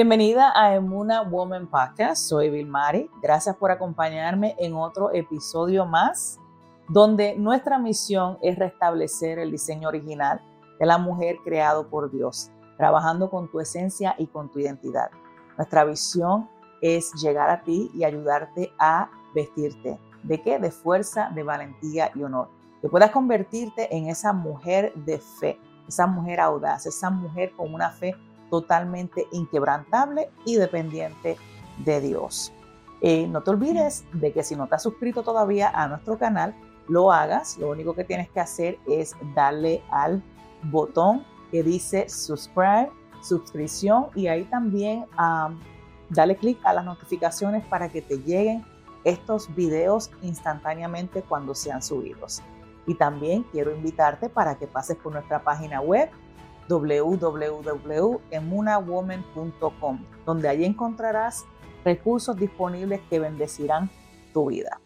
Bienvenida a Emuna Woman Podcast. Soy Vilmari. Gracias por acompañarme en otro episodio más, donde nuestra misión es restablecer el diseño original de la mujer creado por Dios, trabajando con tu esencia y con tu identidad. Nuestra visión es llegar a ti y ayudarte a vestirte. ¿De qué? De fuerza, de valentía y honor. Que puedas convertirte en esa mujer de fe, esa mujer audaz, esa mujer con una fe totalmente inquebrantable y dependiente de Dios. Eh, no te olvides de que si no te has suscrito todavía a nuestro canal, lo hagas. Lo único que tienes que hacer es darle al botón que dice subscribe, suscripción y ahí también dale clic a las notificaciones para que te lleguen estos videos instantáneamente cuando sean subidos. Y también quiero invitarte para que pases por nuestra página web www.emunawoman.com, donde allí encontrarás recursos disponibles que bendecirán tu vida.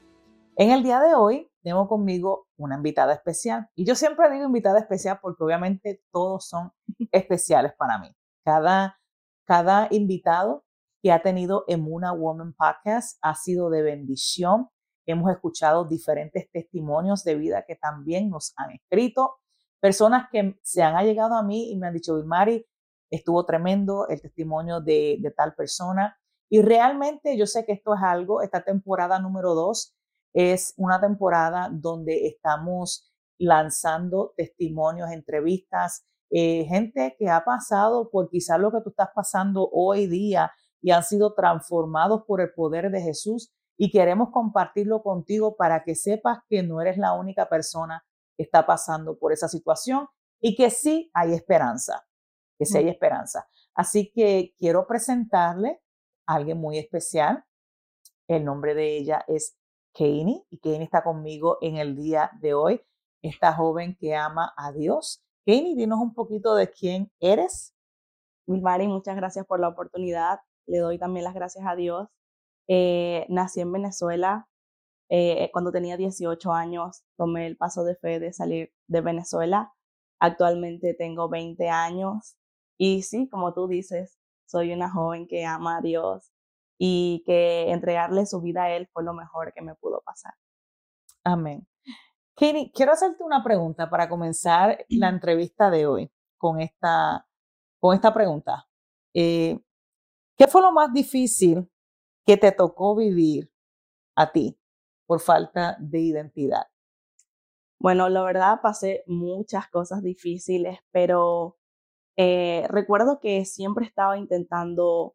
En el día de hoy tengo conmigo una invitada especial. Y yo siempre digo invitada especial porque obviamente todos son especiales para mí. Cada, cada invitado que ha tenido Emuna Woman Podcast ha sido de bendición. Hemos escuchado diferentes testimonios de vida que también nos han escrito personas que se han allegado a mí y me han dicho, Mari, estuvo tremendo el testimonio de, tal persona. Y realmente yo sé que esto es algo, esta temporada número dos es una temporada donde estamos lanzando testimonios, entrevistas, eh, gente que ha pasado por quizás lo que tú estás pasando hoy día y han sido transformados por el poder de Jesús y queremos compartirlo contigo para que sepas que no eres la única persona está pasando por esa situación y que sí hay esperanza, que sí hay esperanza. Así que quiero presentarle a alguien muy especial. El nombre de ella es Kani y Kani está conmigo en el día de hoy. Esta joven que ama a Dios. Kani, dinos un poquito de quién eres. Milmari, muchas gracias por la oportunidad. Le doy también las gracias a Dios. Eh, nací en Venezuela, eh, cuando tenía 18 años tomé el paso de fe de salir de Venezuela. Actualmente tengo 20 años y sí, como tú dices, soy una joven que ama a Dios y que entregarle su vida a Él fue lo mejor que me pudo pasar. Amén. Katie, quiero hacerte una pregunta para comenzar la entrevista de hoy con esta, con esta pregunta. Eh, ¿Qué fue lo más difícil que te tocó vivir a ti por falta de identidad? Bueno, la verdad pasé muchas cosas difíciles, pero eh, recuerdo que siempre estaba intentando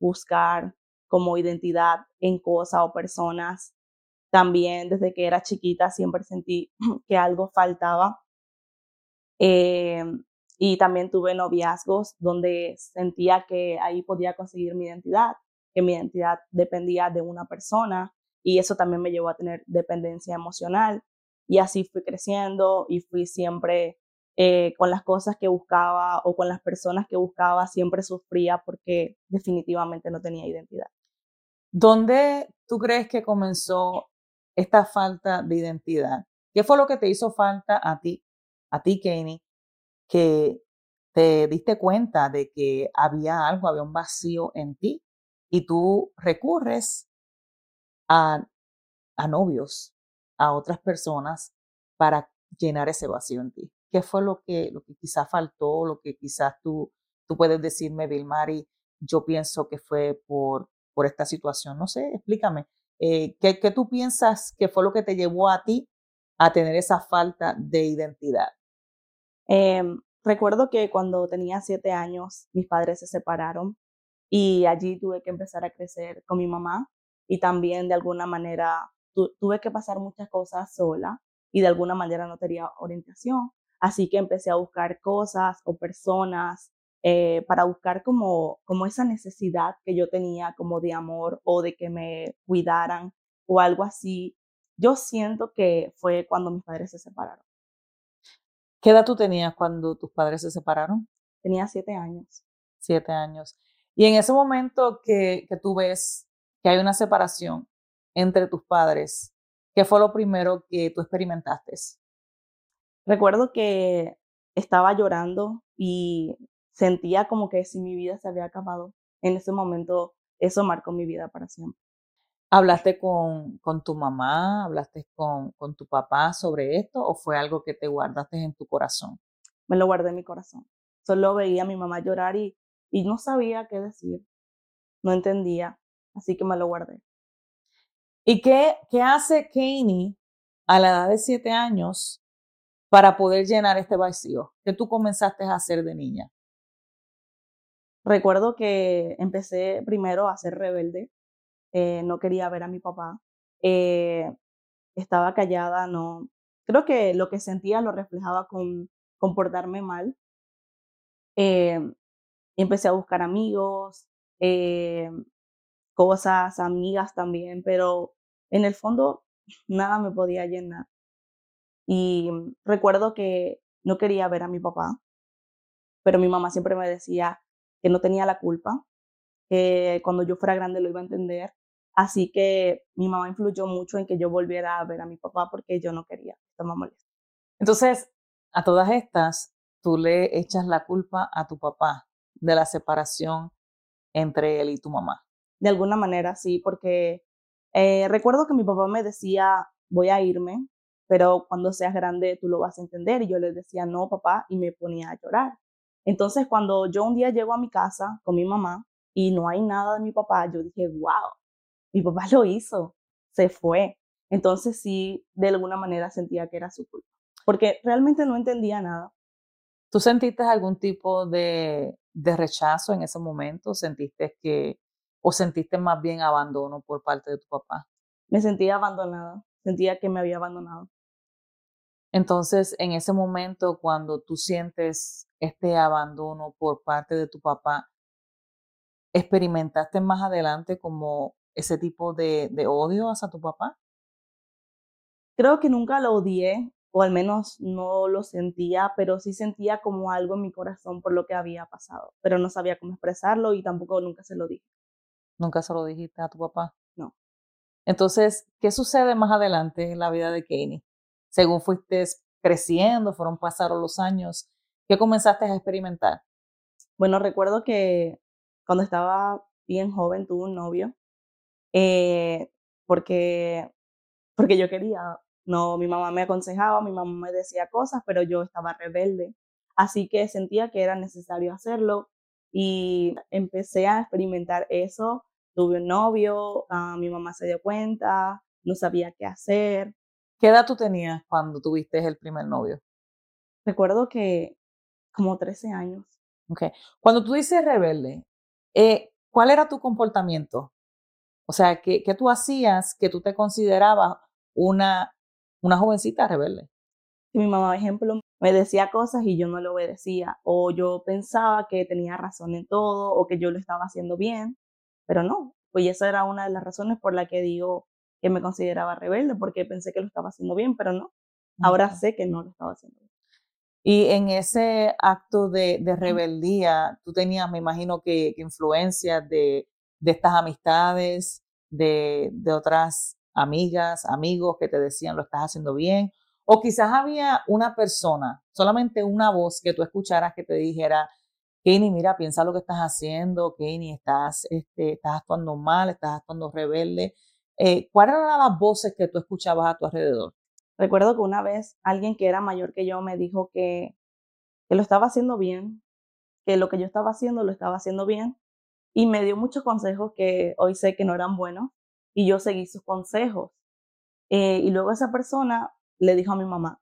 buscar como identidad en cosas o personas. También desde que era chiquita siempre sentí que algo faltaba. Eh, y también tuve noviazgos donde sentía que ahí podía conseguir mi identidad, que mi identidad dependía de una persona y eso también me llevó a tener dependencia emocional y así fui creciendo y fui siempre eh, con las cosas que buscaba o con las personas que buscaba, siempre sufría porque definitivamente no tenía identidad. ¿Dónde tú crees que comenzó esta falta de identidad? ¿Qué fue lo que te hizo falta a ti, a ti, Kenny, que te diste cuenta de que había algo, había un vacío en ti y tú recurres a, novios, a otras personas para llenar ese vacío en ti. ¿Qué fue lo que, lo que quizás faltó, lo que quizás tú, tú puedes decirme, Vilmari, yo pienso que fue por, por esta situación? No sé, explícame. Eh, ¿qué, ¿Qué tú piensas que fue lo que te llevó a ti a tener esa falta de identidad? Em, recuerdo que cuando tenía siete años, mis padres se separaron y allí tuve que empezar a crecer con mi mamá y también de alguna manera tuve que pasar muchas cosas sola y de alguna manera no tenía orientación. Así que empecé a buscar cosas o personas eh, para buscar como, como esa necesidad que yo tenía como de amor o de que me cuidaran o algo así. Yo siento que fue cuando mis padres se separaron. ¿Qué edad tú tenías cuando tus padres se separaron? Tenía siete años. Siete años. Y en ese momento que, que tú ves que hay una separación entre tus padres, ¿qué fue lo primero que tú experimentaste? Recuerdo que estaba llorando y sentía como que si mi vida se había acabado, en ese momento eso marcó mi vida para siempre. ¿Hablaste con, con tu mamá, hablaste con, con tu papá sobre esto o fue algo que te guardaste en tu corazón? Me lo guardé en mi corazón. Solo veía a mi mamá llorar y, y no sabía qué decir. No entendía, así que me lo guardé. ¿Y qué, qué hace Kanye a la edad de siete años para poder llenar este vacío? ¿Qué tú comenzaste a hacer de niña? Recuerdo que empecé primero a ser rebelde eh, no quería ver a mi papá, eh, estaba callada, no, creo que lo que sentía lo reflejaba con comportarme mal. Eh, empecé a buscar amigos, cosas, amigas también, pero en el fondo nada me podía llenar. Y recuerdo que no quería ver a mi papá, pero mi mamá siempre me decía que no tenía la culpa, que cuando yo fuera grande lo iba a entender Así que mi mamá influyó mucho en que yo volviera a ver a mi papá porque yo no quería, estaba molesta. Entonces, a todas estas, tú le echas la culpa a tu papá de la separación entre él y tu mamá. De alguna manera, sí, porque eh, recuerdo que mi papá me decía, voy a irme, pero cuando seas grande tú lo vas a entender. Y yo le decía, no, papá, y me ponía a llorar. Entonces, cuando yo un día llego a mi casa con mi mamá y no hay nada de mi papá, yo dije, wow, mi papá lo hizo, se fue. Entonces sí, de alguna manera sentía que era su culpa, porque realmente no entendía nada. ¿Tú sentiste algún tipo de, de rechazo en ese momento? ¿Sentiste que, o sentiste más bien abandono por parte de tu papá? Me sentía abandonada, sentía que me había abandonado. Entonces, en ese momento, cuando tú sientes este abandono por parte de tu papá, ¿experimentaste más adelante como ese tipo de, de odio hacia tu papá? Creo que nunca lo odié, o al menos no lo sentía, pero sí sentía como algo en mi corazón por lo que había pasado, pero no sabía cómo expresarlo y tampoco nunca se lo dije. ¿Nunca se lo dijiste a tu papá? No. Entonces, ¿qué sucede más adelante en la vida de Kanye? Según fuiste creciendo, fueron pasaron los años, ¿qué comenzaste a experimentar? Bueno, recuerdo que cuando estaba bien joven tuve un novio eh, porque, porque yo quería. No, mi mamá me aconsejaba, mi mamá me decía cosas, pero yo estaba rebelde. Así que sentía que era necesario hacerlo y empecé a experimentar eso. Tuve un novio, ah, mi mamá se dio cuenta, no sabía qué hacer. ¿Qué edad tú tenías cuando tuviste el primer novio? Recuerdo que como 13 años. Okay. Cuando tú dices rebelde, eh, ¿cuál era tu comportamiento? O sea, ¿qué, tú hacías que tú te considerabas una, una jovencita rebelde? Mi mamá, por ejemplo, me decía cosas y yo no le obedecía, o yo pensaba que tenía razón en todo, o que yo lo estaba haciendo bien, pero no, pues esa era una de las razones por la que digo que me consideraba rebelde, porque pensé que lo estaba haciendo bien, pero no. Ahora sé que no lo estaba haciendo bien. Y en ese acto de, de rebeldía, tú tenías, me imagino que, que influencias de, de estas amistades, de, de otras amigas, amigos que te decían lo estás haciendo bien, o quizás había una persona, solamente una voz que tú escucharas que te dijera, Kenny, mira, piensa lo que estás haciendo, Kenny, estás, este, estás actuando mal, estás actuando rebelde. Eh, ¿Cuáles eran las voces que tú escuchabas a tu alrededor? Recuerdo que una vez alguien que era mayor que yo me dijo que, que lo estaba haciendo bien, que lo que yo estaba haciendo lo estaba haciendo bien y me dio muchos consejos que hoy sé que no eran buenos y yo seguí sus consejos. Eh, y luego esa persona le dijo a mi mamá,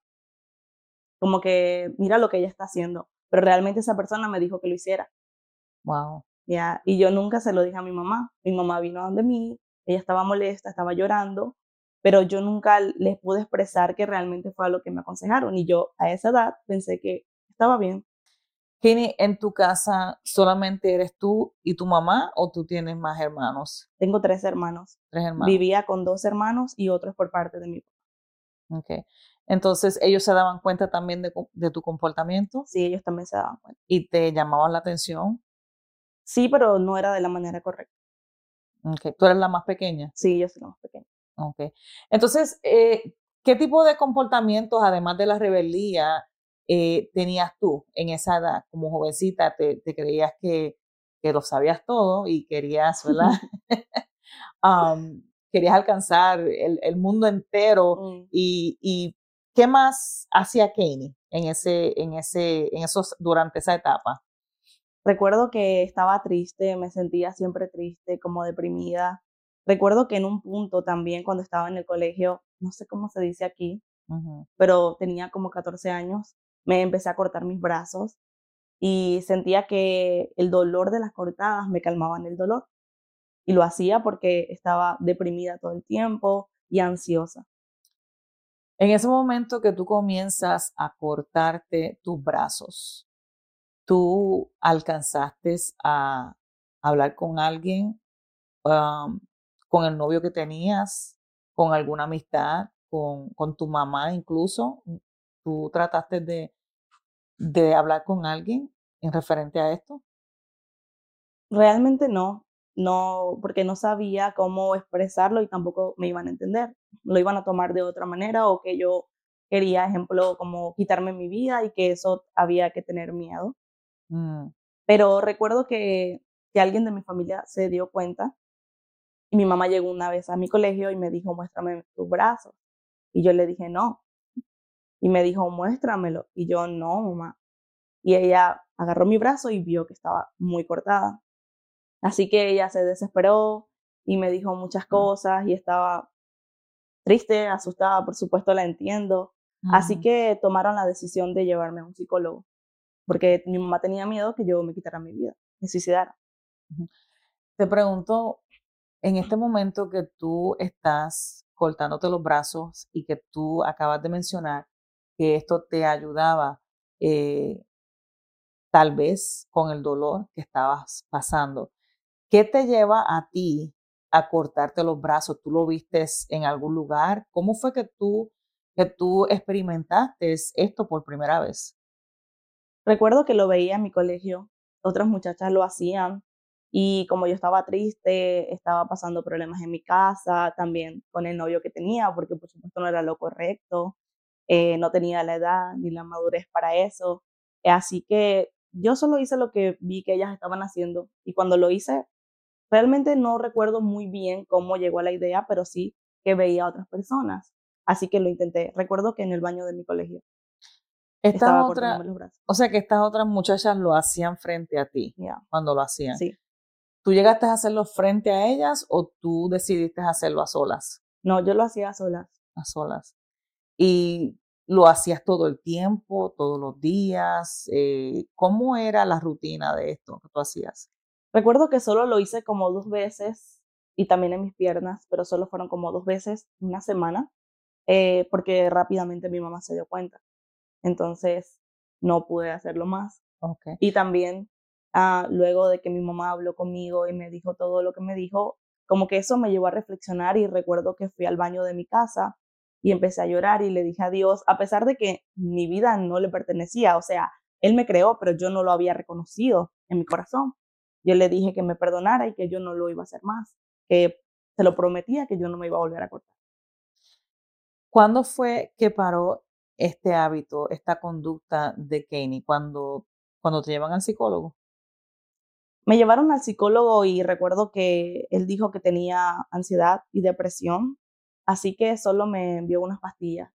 como que mira lo que ella está haciendo, pero realmente esa persona me dijo que lo hiciera. Wow. Ya, y yo nunca se lo dije a mi mamá. Mi mamá vino a donde mí, ella estaba molesta, estaba llorando, pero yo nunca les pude expresar que realmente fue a lo que me aconsejaron. Y yo a esa edad pensé que estaba bien. Kini, ¿en tu casa solamente eres tú y tu mamá o tú tienes más hermanos? Tengo tres hermanos. Tres hermanos. Vivía con dos hermanos y otros por parte de mi papá. Ok. Entonces, ¿ellos se daban cuenta también de, tu comportamiento? Sí, ellos también se daban cuenta. ¿Y te llamaban la atención? Sí, pero no era de la manera correcta. Ok. ¿Tú eres la más pequeña? Sí, yo soy la más pequeña. Ok. Entonces, eh, ¿qué tipo de comportamientos, además de la rebeldía, eh, tenías tú en esa edad como jovencita? ¿Te, creías que, que lo sabías todo y querías, ¿verdad? querías alcanzar el, mundo entero mm. y, ¿qué más hacía Kanye en ese, en ese, en esos, durante esa etapa? Recuerdo que estaba triste, me sentía siempre triste, como deprimida. Recuerdo que en un punto también cuando estaba en el colegio, no sé cómo se dice aquí, pero tenía como 14 años, me empecé a cortar mis brazos y sentía que el dolor de las cortadas me calmaban el dolor. Y lo hacía porque estaba deprimida todo el tiempo y ansiosa. En ese momento que tú comienzas a cortarte tus brazos, tú alcanzaste a hablar con alguien, con el novio que tenías, con alguna amistad, con, con tu mamá incluso. ¿Tú trataste de, de hablar con alguien en referente a esto? Realmente no, no, porque no sabía cómo expresarlo y tampoco me iban a entender. Lo iban a tomar de otra manera o que yo quería, ejemplo, como quitarme mi vida y que eso había que tener miedo. Mm. Pero recuerdo que, que alguien de mi familia se dio cuenta y mi mamá llegó una vez a mi colegio y me dijo, muéstrame tus brazos. Y yo le dije, no. Y me dijo, muéstramelo. Y yo, no, mamá. Y ella agarró mi brazo y vio que estaba muy cortada. Así que ella se desesperó y me dijo muchas cosas y estaba triste, asustada, por supuesto la entiendo. Así que tomaron la decisión de llevarme a un psicólogo, porque mi mamá tenía miedo que yo me quitara mi vida, me suicidara. Te pregunto, en este momento que tú estás cortándote los brazos y que tú acabas de mencionar que esto te ayudaba eh, tal vez con el dolor que estabas pasando. ¿Qué te lleva a ti a cortarte los brazos? ¿Tú lo viste en algún lugar? ¿Cómo fue que tú, que tú experimentaste esto por primera vez? Recuerdo que lo veía en mi colegio, otras muchachas lo hacían y como yo estaba triste, estaba pasando problemas en mi casa, también con el novio que tenía, porque por supuesto no era lo correcto, eh, no tenía la edad ni la madurez para eso. Así que yo solo hice lo que vi que ellas estaban haciendo y cuando lo hice, realmente no recuerdo muy bien cómo llegó a la idea, pero sí que veía a otras personas. Así que lo intenté. Recuerdo que en el baño de mi colegio. Esta otra, o sea que estas otras muchachas lo hacían frente a ti cuando lo hacían. Sí. ¿Tú llegaste a hacerlo frente a ellas o tú decidiste hacerlo a solas? No, yo lo hacía a solas. A solas. Y ¿Lo hacías todo el tiempo, todos los días? Eh, ¿Cómo era la rutina de esto que tú hacías? Recuerdo que solo lo hice como dos veces y también en mis piernas, pero solo fueron como dos veces una semana, eh, porque rápidamente mi mamá se dio cuenta. Entonces no pude hacerlo más. Okay. Y también ah, luego de que mi mamá habló conmigo y me dijo todo lo que me dijo, como que eso me llevó a reflexionar y recuerdo que fui al baño de mi casa y empecé a llorar y le dije a Dios, a pesar de que mi vida no le pertenecía, o sea, Él me creó, pero yo no lo había reconocido en mi corazón. Yo le dije que me perdonara y que yo no lo iba a hacer más, que se lo prometía que yo no me iba a volver a cortar. ¿Cuándo fue que paró este hábito, esta conducta de Kenny? ¿Cuando, cuando te llevan al psicólogo? Me llevaron al psicólogo y recuerdo que él dijo que tenía ansiedad y depresión Así que solo me envió unas pastillas,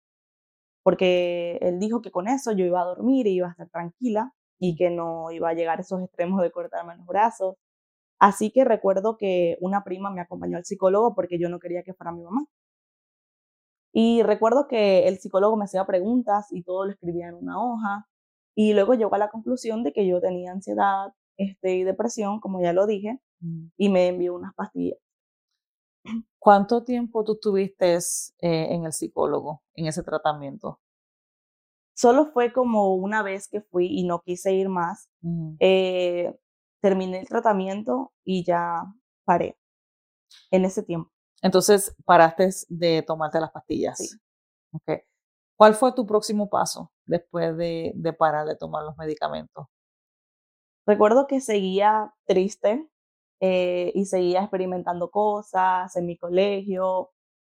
porque él dijo que con eso yo iba a dormir y iba a estar tranquila y que no iba a llegar a esos extremos de cortarme los brazos. Así que recuerdo que una prima me acompañó al psicólogo porque yo no quería que fuera mi mamá. Y recuerdo que el psicólogo me hacía preguntas y todo lo escribía en una hoja. Y luego llegó a la conclusión de que yo tenía ansiedad este, y depresión, como ya lo dije, mm. y me envió unas pastillas. ¿Cuánto tiempo tú estuviste eh, en el psicólogo, en ese tratamiento? Solo fue como una vez que fui y no quise ir más. Eh, terminé el tratamiento y ya paré en ese tiempo. Entonces, paraste de tomarte las pastillas. Sí. Okay. ¿Cuál fue tu próximo paso después de, de parar de tomar los medicamentos? Recuerdo que seguía triste, eh, y seguía experimentando cosas en mi colegio.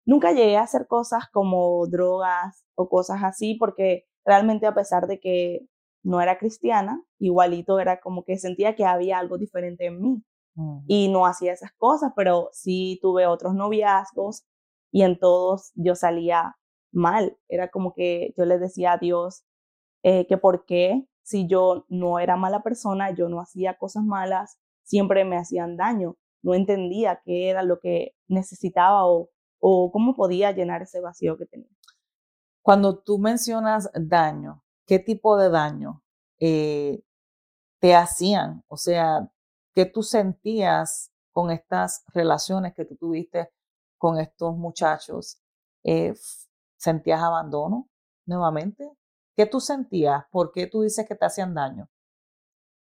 Nunca llegué a hacer cosas como drogas o cosas así porque realmente a pesar de que no era cristiana, igualito era como que sentía que había algo diferente en mí. Y no hacía esas cosas, pero sí tuve otros noviazgos y en todos yo salía mal. Era como que yo le decía a Dios eh, que por qué si yo no era mala persona, yo no hacía cosas malas, siempre me hacían daño. No entendía qué era lo que necesitaba o, o cómo podía llenar ese vacío que tenía. Cuando tú mencionas daño, ¿qué tipo de daño eh, te hacían? O sea, ¿qué tú sentías con estas relaciones que tú tuviste con estos muchachos? Eh, ¿Sentías abandono nuevamente? ¿Qué tú sentías? ¿Por qué tú dices que te hacían daño?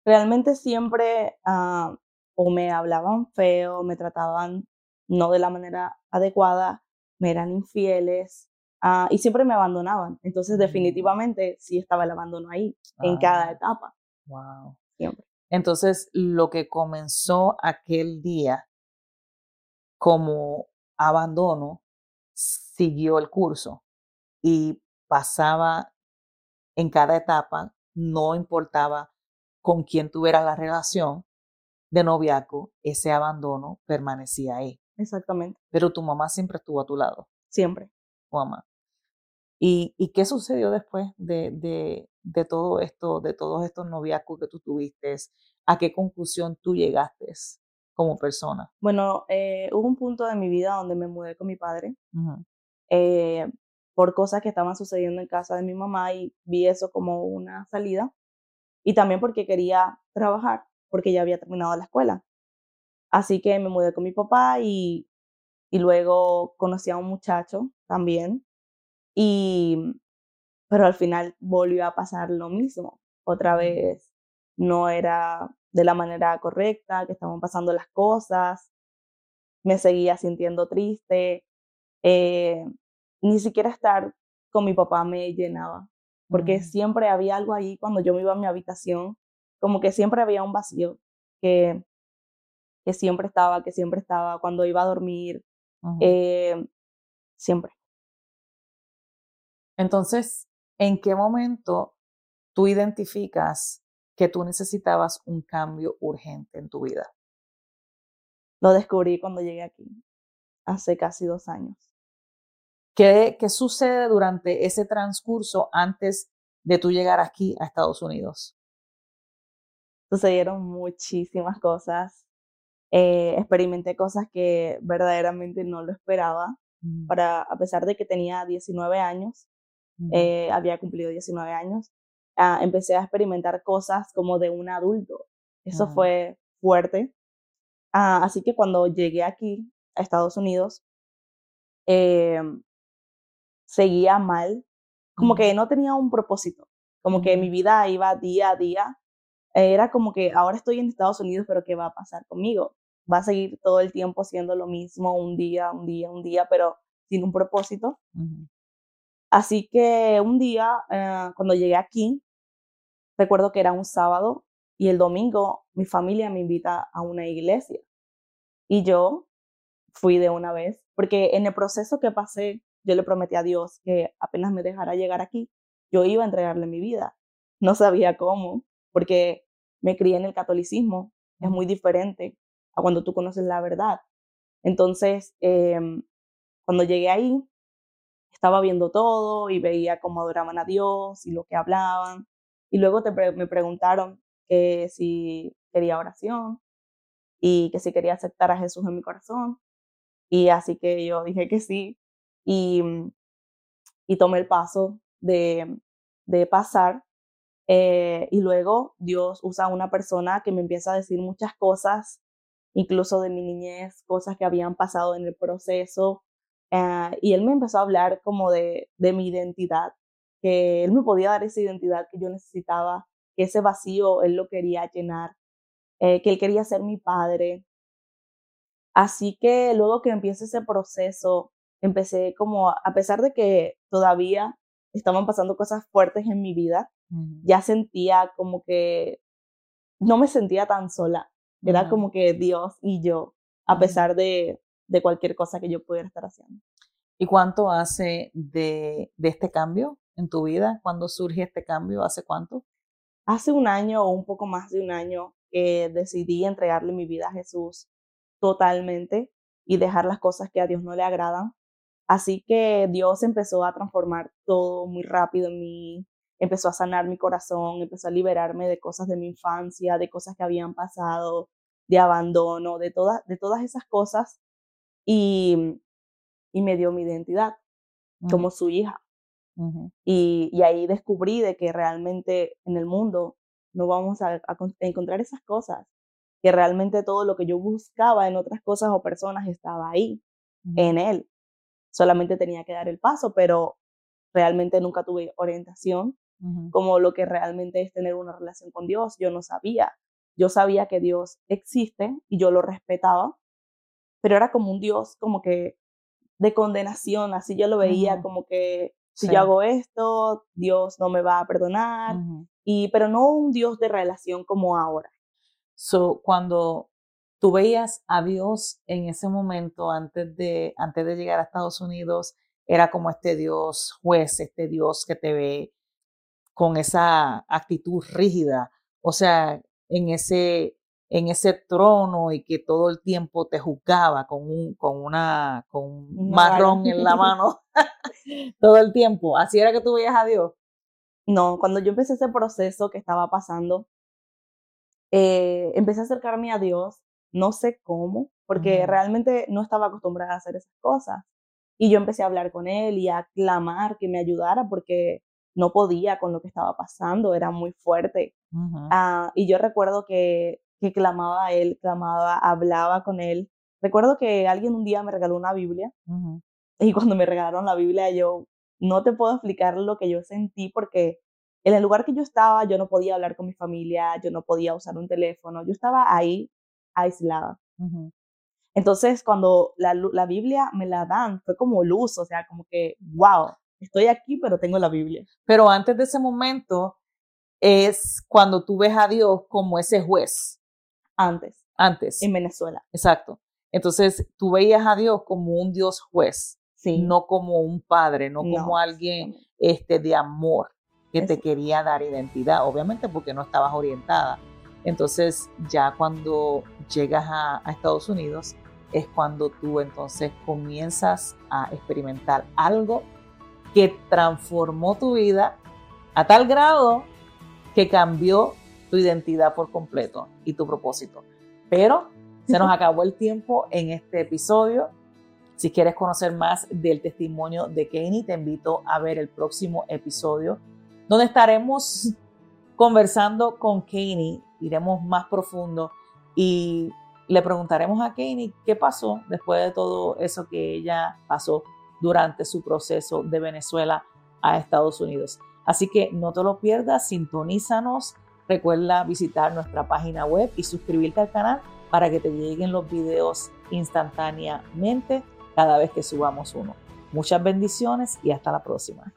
Realmente siempre ah, o me hablaban feo, me trataban no de la manera adecuada, me eran infieles ah, y siempre me abandonaban. Entonces, mm. definitivamente sí estaba el abandono ahí, en cada ah. etapa. Wow. Siempre. Entonces, lo que comenzó aquel día como abandono siguió el curso y pasaba en cada etapa, no importaba con quién tuviera la relación de noviazgo, ese abandono permanecía ahí. Exactamente. Pero tu mamá siempre estuvo a tu lado. Siempre. Mamá. ¿Y, y qué sucedió después de, de, de, todo esto, de todos estos noviazgos que tú tuviste? ¿A qué conclusión tú llegaste como persona? Bueno, eh, hubo un punto de mi vida donde me mudé con mi padre eh, por cosas que estaban sucediendo en casa de mi mamá y vi eso como una salida. Y también porque quería trabajar, porque ya había terminado la escuela. Así que me mudé con mi papá y, y luego conocí a un muchacho también. Y, pero al final volvió a pasar lo mismo. Otra vez no era de la manera correcta, que estaban pasando las cosas. Me seguía sintiendo triste. Eh, ni siquiera estar con mi papá me llenaba, porque siempre había algo ahí cuando yo me iba a mi habitación, como que siempre había un vacío que que siempre estaba, que siempre estaba, cuando iba a dormir, eh, siempre. Entonces, ¿en qué momento tú identificas que tú necesitabas un cambio urgente en tu vida? Lo descubrí cuando llegué aquí, hace casi dos años. ¿Qué, qué sucede durante ese transcurso antes de tú llegar aquí a Estados Unidos? Sucedieron muchísimas cosas. Eh, experimenté cosas que verdaderamente no lo esperaba. Mm. Para, a pesar de que tenía 19 años, eh, había cumplido 19 años, ah, empecé a experimentar cosas como de un adulto. Eso ah. fue fuerte. Ah, así que cuando llegué aquí, a Estados Unidos, em, seguía mal, como que no tenía un propósito, como que mi vida iba día a día. Era como que ahora estoy en Estados Unidos, pero ¿qué va a pasar conmigo? va a seguir todo el tiempo siendo lo mismo, un día, un día, un día, pero sin un propósito. Así que un día, eh, cuando llegué aquí, recuerdo que era un sábado y el domingo mi familia me invita a una iglesia. Y yo fui de una vez, porque en el proceso que pasé, yo le prometí a Dios que apenas me dejara llegar aquí, yo iba a entregarle mi vida. No sabía cómo, porque me crié en el catolicismo, es muy diferente cuando tú conoces la verdad. Entonces, em, cuando llegué ahí, estaba viendo todo y veía cómo adoraban a Dios y lo que hablaban. Y luego me preguntaron que si quería oración y que si quería aceptar a Jesús en mi corazón. Y así que yo dije que sí. Y, y tomé el paso de, de pasar. Eh, y luego Dios usa a una persona que me empieza a decir muchas cosas incluso de mi niñez, cosas que habían pasado en el proceso. Eh, y él me empezó a hablar como de, de mi identidad, que él me podía dar esa identidad que yo necesitaba, que ese vacío él lo quería llenar, eh, que él quería ser mi padre. Así que luego que empiece ese proceso, empecé como, a pesar de que todavía estaban pasando cosas fuertes en mi vida, ya sentía como que no me sentía tan sola, era como que Dios y yo, a pesar de, de, cualquier cosa que yo pudiera estar haciendo. ¿Y cuánto hace de, de este cambio en tu vida? ¿Cuándo surge este cambio? ¿Hace cuánto? hace un año o un poco más de un año que decidí entregarle mi vida a Jesús totalmente y dejar las cosas que a Dios no le agradan. Así que Dios empezó a transformar todo muy rápido en mí, empezó a sanar mi corazón, empezó a liberarme de cosas de mi infancia, de cosas que habían pasado, de abandono, de, todas de todas esas cosas y, y me dio mi identidad como su hija. y, y, ahí descubrí de que realmente en el mundo no vamos a, encontrar esas cosas, que realmente todo lo que yo buscaba en otras cosas o personas estaba ahí, en él. Solamente tenía que dar el paso, pero realmente nunca tuve orientación como lo que realmente es tener una relación con Dios. Yo no sabía. Yo sabía que Dios existe y yo lo respetaba, pero era como un Dios como que de condenación, así yo lo veía como que si yo hago esto, Dios no me va a perdonar, y, pero no un Dios de relación como ahora. So, cuando tú veías a Dios en ese momento, antes de, antes de llegar a Estados Unidos, era como este Dios juez, este Dios que te ve con esa actitud rígida, o sea, en ese, en ese trono y que todo el tiempo te juzgaba con un, con una, con un marrón en la mano todo el tiempo. Así era que tú veías a Dios. No, cuando yo empecé ese proceso que estaba pasando, eh, empecé a acercarme a Dios, no sé cómo, porque realmente no estaba acostumbrada a hacer esas cosas. Y yo empecé a hablar con Él y a clamar que me ayudara porque no podía con lo que estaba pasando, era muy fuerte. Ah, y yo recuerdo que que clamaba a él, clamaba, hablaba con él. Recuerdo que alguien un día me regaló una Biblia y cuando me regalaron la Biblia yo no te puedo explicar lo que yo sentí porque en el lugar que yo estaba yo no podía hablar con mi familia, yo no podía usar un teléfono, yo estaba ahí aislada. Entonces cuando la, la Biblia me la dan fue como luz, o sea, como que, wow, estoy aquí pero tengo la Biblia. Pero antes de ese momento es cuando tú ves a Dios como ese juez antes. Antes. En Venezuela. Exacto. Entonces, tú veías a Dios como un Dios juez, sí. no como un padre, no, como alguien este, de amor que te quería dar identidad, obviamente porque no estabas orientada. Entonces, ya cuando llegas a, a Estados Unidos, es cuando tú entonces comienzas a experimentar algo que transformó tu vida a tal grado que cambió tu identidad por completo y tu propósito. Pero se nos acabó el tiempo en este episodio. Si quieres conocer más del testimonio de Kenny, te invito a ver el próximo episodio, donde estaremos conversando con Kenny, iremos más profundo y le preguntaremos a Kenny qué pasó después de todo eso que ella pasó durante su proceso de Venezuela a Estados Unidos. Así que no te lo pierdas, sintonízanos Recuerda visitar nuestra página web y suscribirte al canal para que te lleguen los videos instantáneamente cada vez que subamos uno. Muchas bendiciones y hasta la próxima.